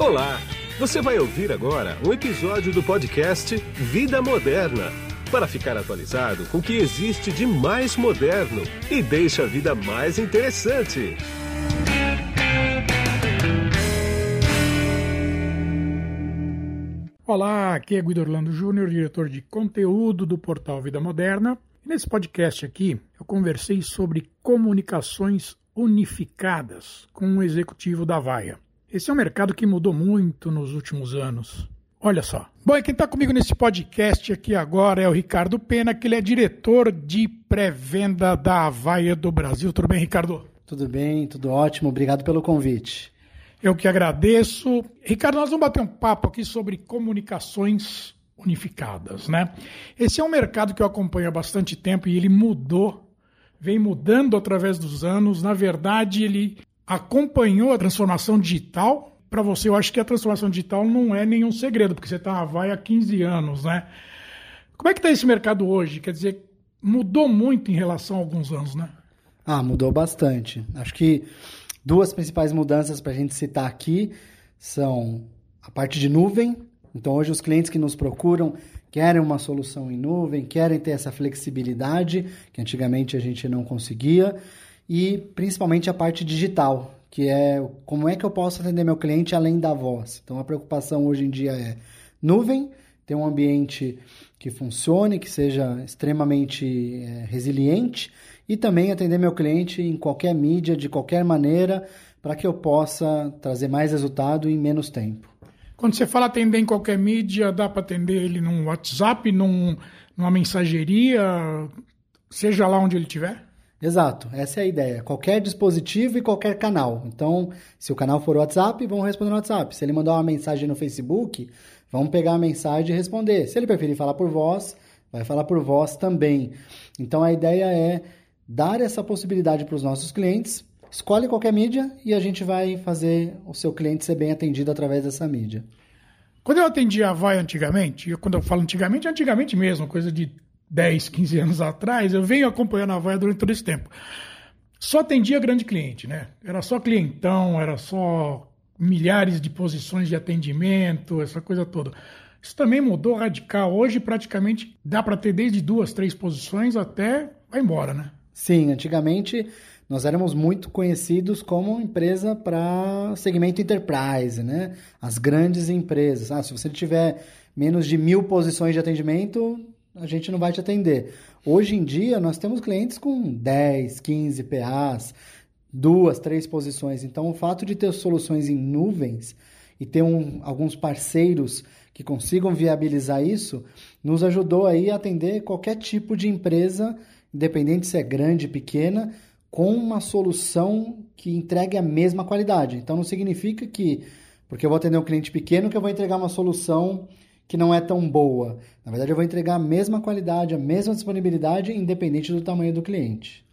Olá! Você vai ouvir agora um episódio do podcast Vida Moderna para ficar atualizado com o que existe de mais moderno e deixa a vida mais interessante. Olá, aqui é Guido Orlando Júnior, diretor de conteúdo do portal Vida Moderna. Nesse podcast aqui, eu conversei sobre comunicações unificadas com um executivo da Vaia. Esse é um mercado que mudou muito nos últimos anos. Olha só. Bom, e quem está comigo nesse podcast aqui agora é o Ricardo Pena, que ele é diretor de pré-venda da Havaia do Brasil. Tudo bem, Ricardo? Tudo bem, tudo ótimo. Obrigado pelo convite. Eu que agradeço. Ricardo, nós vamos bater um papo aqui sobre comunicações unificadas, né? Esse é um mercado que eu acompanho há bastante tempo e ele mudou, vem mudando através dos anos. Na verdade, ele acompanhou a transformação digital. Para você, eu acho que a transformação digital não é nenhum segredo, porque você está vai há 15 anos, né? Como é que está esse mercado hoje? Quer dizer, mudou muito em relação a alguns anos, né? Ah, mudou bastante. Acho que duas principais mudanças para a gente citar aqui são a parte de nuvem. Então, hoje, os clientes que nos procuram querem uma solução em nuvem, querem ter essa flexibilidade que antigamente a gente não conseguia e principalmente a parte digital, que é como é que eu posso atender meu cliente além da voz. Então a preocupação hoje em dia é nuvem, ter um ambiente que funcione, que seja extremamente é, resiliente e também atender meu cliente em qualquer mídia, de qualquer maneira, para que eu possa trazer mais resultado em menos tempo. Quando você fala atender em qualquer mídia, dá para atender ele num WhatsApp, num, numa mensageria, seja lá onde ele estiver? Exato, essa é a ideia. Qualquer dispositivo e qualquer canal. Então, se o canal for WhatsApp, vão responder no WhatsApp. Se ele mandar uma mensagem no Facebook, vamos pegar a mensagem e responder. Se ele preferir falar por voz, vai falar por voz também. Então, a ideia é dar essa possibilidade para os nossos clientes. Escolhe qualquer mídia e a gente vai fazer o seu cliente ser bem atendido através dessa mídia. Quando eu atendia a Vai antigamente, quando eu falo antigamente, antigamente mesmo, coisa de 10, 15 anos atrás, eu venho acompanhando a Vaia durante todo esse tempo. Só atendia grande cliente, né? Era só clientão, era só milhares de posições de atendimento, essa coisa toda. Isso também mudou radical. Hoje, praticamente, dá para ter desde duas, três posições até vai embora, né? Sim, antigamente nós éramos muito conhecidos como empresa para segmento enterprise, né? As grandes empresas. Ah, se você tiver menos de mil posições de atendimento, a gente não vai te atender. Hoje em dia, nós temos clientes com 10, 15 PAs, duas, três posições. Então, o fato de ter soluções em nuvens e ter um, alguns parceiros que consigam viabilizar isso, nos ajudou aí a atender qualquer tipo de empresa, independente se é grande, pequena, com uma solução que entregue a mesma qualidade. Então, não significa que, porque eu vou atender um cliente pequeno, que eu vou entregar uma solução que não é tão boa. Na verdade, eu vou entregar a mesma qualidade, a mesma disponibilidade, independente do tamanho do cliente.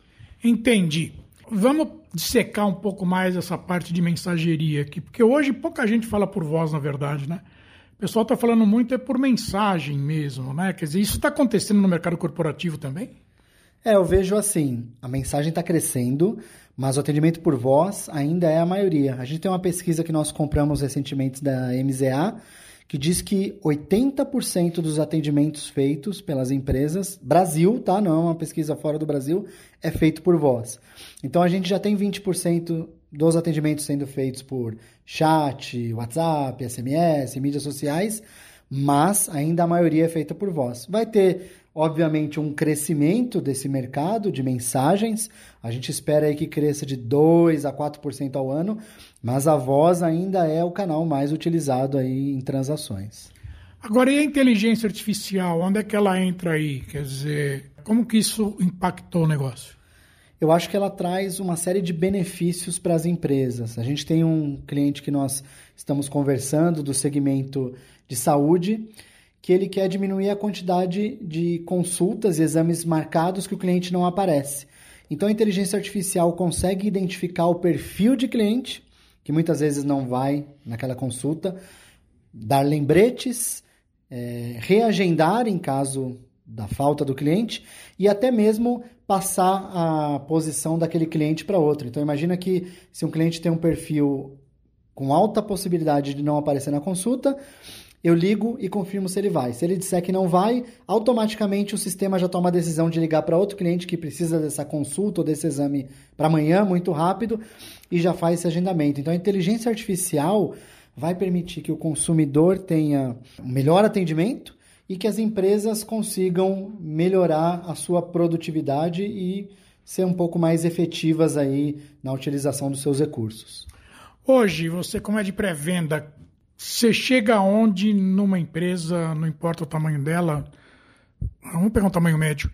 Entendi. Vamos dissecar um pouco mais essa parte de mensageria aqui, porque hoje pouca gente fala por voz, na verdade, né? O pessoal está falando muito é por mensagem mesmo, né? Quer dizer, isso está acontecendo no mercado corporativo também? É, eu vejo assim, a mensagem está crescendo, mas o atendimento por voz ainda é a maioria. A gente tem uma pesquisa que nós compramos recentemente da MZA, que diz que 80% dos atendimentos feitos pelas empresas, Brasil, tá? Não é uma pesquisa fora do Brasil, é feito por voz. Então a gente já tem 20% dos atendimentos sendo feitos por chat, WhatsApp, SMS, mídias sociais, mas ainda a maioria é feita por voz. Vai ter obviamente, um crescimento desse mercado de mensagens. A gente espera aí que cresça de 2 a 4% ao ano, mas a voz ainda é o canal mais utilizado aí em transações. Agora, e a inteligência artificial? Onde é que ela entra aí? Quer dizer, como que isso impactou o negócio? Eu acho que ela traz uma série de benefícios para as empresas. A gente tem um cliente que nós estamos conversando do segmento de saúde que ele quer diminuir a quantidade de consultas e exames marcados que o cliente não aparece. Então a inteligência artificial consegue identificar o perfil de cliente, que muitas vezes não vai naquela consulta, dar lembretes, é, reagendar em caso da falta do cliente e até mesmo passar a posição daquele cliente para outro. Então imagina que se um cliente tem um perfil com alta possibilidade de não aparecer na consulta, eu ligo e confirmo se ele vai. Se ele disser que não vai, automaticamente o sistema já toma a decisão de ligar para outro cliente que precisa dessa consulta ou desse exame para amanhã, muito rápido, e já faz esse agendamento. Então a inteligência artificial vai permitir que o consumidor tenha um melhor atendimento e que as empresas consigam melhorar a sua produtividade e ser um pouco mais efetivas aí na utilização dos seus recursos. Hoje, você como é de pré-venda, você chega aonde numa empresa, não importa o tamanho dela, vamos pegar um tamanho médio,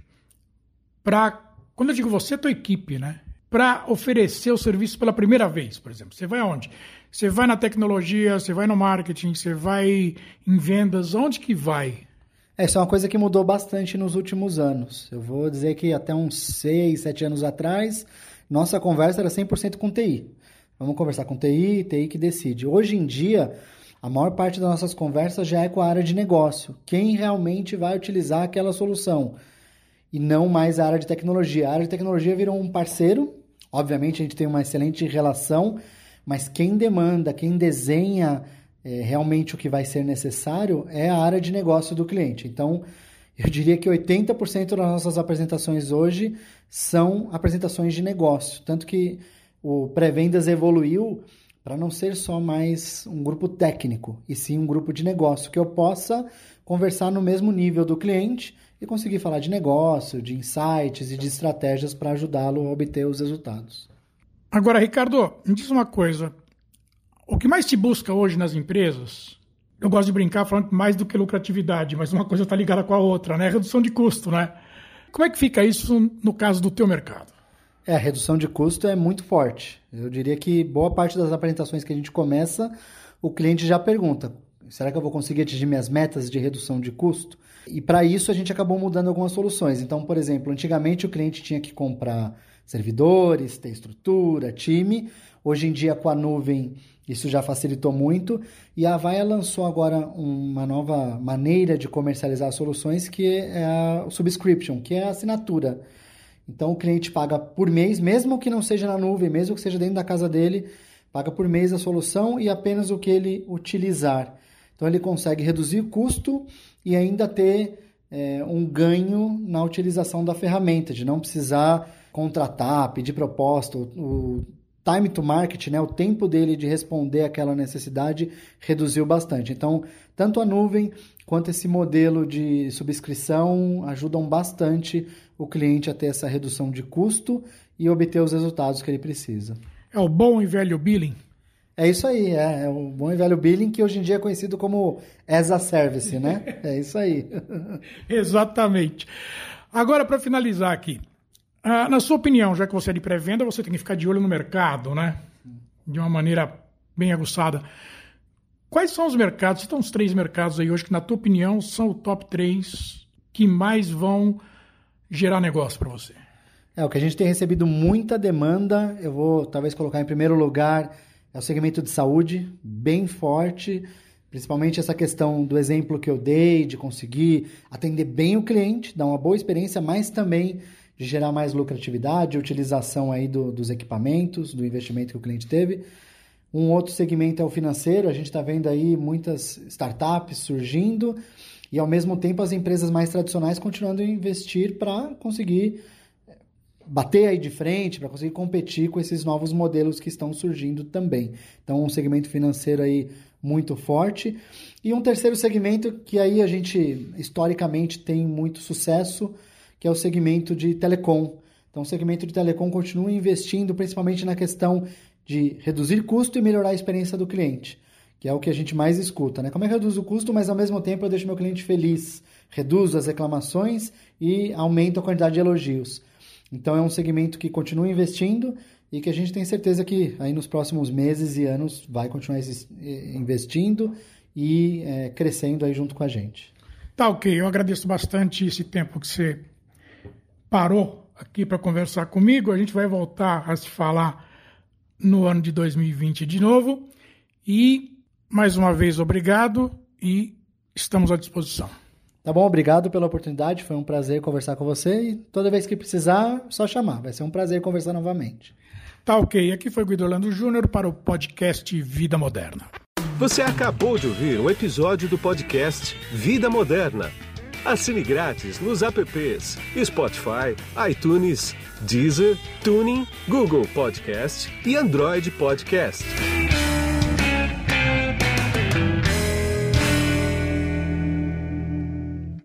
para, quando eu digo você, tua equipe, né? Para oferecer o serviço pela primeira vez, por exemplo. Você vai aonde? Você vai na tecnologia, você vai no marketing, você vai em vendas, onde que vai? Essa é uma coisa que mudou bastante nos últimos anos. Eu vou dizer que até uns 6, 7 anos atrás, nossa conversa era 100% com TI. Vamos conversar com TI, TI que decide. Hoje em dia, a maior parte das nossas conversas já é com a área de negócio. Quem realmente vai utilizar aquela solução? E não mais a área de tecnologia. A área de tecnologia virou um parceiro. Obviamente, a gente tem uma excelente relação, mas quem demanda, quem desenha é, realmente o que vai ser necessário é a área de negócio do cliente. Então, eu diria que 80% das nossas apresentações hoje são apresentações de negócio. Tanto que o pré-vendas evoluiu para não ser só mais um grupo técnico, e sim um grupo de negócio, que eu possa conversar no mesmo nível do cliente e conseguir falar de negócio, de insights e de estratégias para ajudá-lo a obter os resultados. Agora, Ricardo, me diz uma coisa. O que mais se busca hoje nas empresas, eu gosto de brincar falando mais do que lucratividade, mas uma coisa está ligada com a outra, né? Redução de custo, né? Como é que fica isso no caso do teu mercado? É, a redução de custo é muito forte. Eu diria que boa parte das apresentações que a gente começa, o cliente já pergunta: será que eu vou conseguir atingir minhas metas de redução de custo? E para isso a gente acabou mudando algumas soluções. Então, por exemplo, antigamente o cliente tinha que comprar servidores, ter estrutura, time. Hoje em dia, com a nuvem, isso já facilitou muito. E a Avaya lançou agora uma nova maneira de comercializar soluções, que é a subscription, que é a assinatura. Então o cliente paga por mês, mesmo que não seja na nuvem, mesmo que seja dentro da casa dele, paga por mês a solução e apenas o que ele utilizar. Então ele consegue reduzir o custo e ainda ter é, um ganho na utilização da ferramenta, de não precisar contratar, pedir proposta, o, time to market, né, o tempo dele de responder aquela necessidade reduziu bastante. Então, tanto a nuvem quanto esse modelo de subscrição ajudam bastante o cliente a ter essa redução de custo e obter os resultados que ele precisa. É o bom e velho billing? É isso aí, é, é o bom e velho billing que hoje em dia é conhecido como as a service, né? É isso aí. Exatamente. Agora, para finalizar aqui, ah, na sua opinião, já que você é de pré-venda, você tem que ficar de olho no mercado, né? De uma maneira bem aguçada. Quais são os mercados? Estão os três mercados aí hoje que, na tua opinião, são o top três que mais vão gerar negócio para você? É, o que a gente tem recebido muita demanda, eu vou talvez colocar em primeiro lugar, é o segmento de saúde, bem forte, principalmente essa questão do exemplo que eu dei, de conseguir atender bem o cliente, dar uma boa experiência, mas também de gerar mais lucratividade, utilização aí do, dos equipamentos, do investimento que o cliente teve. Um outro segmento é o financeiro, a gente está vendo aí muitas startups surgindo e, ao mesmo tempo, as empresas mais tradicionais continuando a investir para conseguir eh, bater aí de frente, para conseguir competir com esses novos modelos que estão surgindo também. Então, um segmento financeiro aí muito forte. E um terceiro segmento que aí a gente historicamente tem muito sucesso, que é o segmento de telecom. Então, o segmento de telecom continua investindo principalmente na questão de reduzir custo e melhorar a experiência do cliente, que é o que a gente mais escuta, né? Como é que eu reduzo o custo, mas ao mesmo tempo eu deixo meu cliente feliz, reduzo as reclamações e aumento a quantidade de elogios. Então é um segmento que continua investindo e que a gente tem certeza que aí nos próximos meses e anos vai continuar investindo e é, crescendo aí junto com a gente. Tá ok, eu agradeço bastante esse tempo que você parou aqui para conversar comigo. A gente vai voltar a se falar no ano de 2020 de novo. E, mais uma vez, obrigado e estamos à disposição. Tá bom, obrigado pela oportunidade. Foi um prazer conversar com você. E toda vez que precisar, só chamar. Vai ser um prazer conversar novamente. Tá ok, aqui foi Guido Orlando Júnior para o podcast Vida Moderna. Você acabou de ouvir um episódio do podcast Vida Moderna. Assine grátis nos apps Spotify, iTunes, Deezer, Tuning, Google Podcast e Android Podcast.